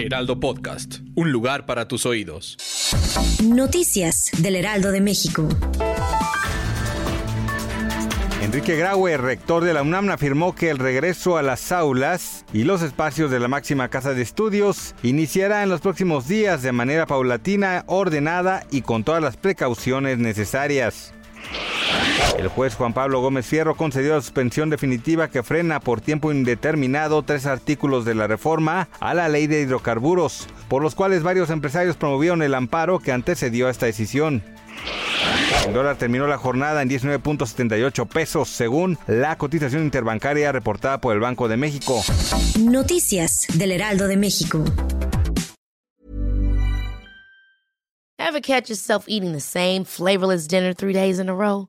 Heraldo Podcast, un lugar para tus oídos. Noticias del Heraldo de México. Enrique Graue, rector de la UNAM, afirmó que el regreso a las aulas y los espacios de la máxima casa de estudios iniciará en los próximos días de manera paulatina, ordenada y con todas las precauciones necesarias. El juez Juan Pablo Gómez Fierro concedió la suspensión definitiva que frena por tiempo indeterminado tres artículos de la reforma a la ley de hidrocarburos, por los cuales varios empresarios promovieron el amparo que antecedió a esta decisión. El dólar terminó la jornada en 19.78 pesos, según la cotización interbancaria reportada por el Banco de México. Noticias del Heraldo de México. Ever catch yourself eating the same flavorless dinner three days in a row?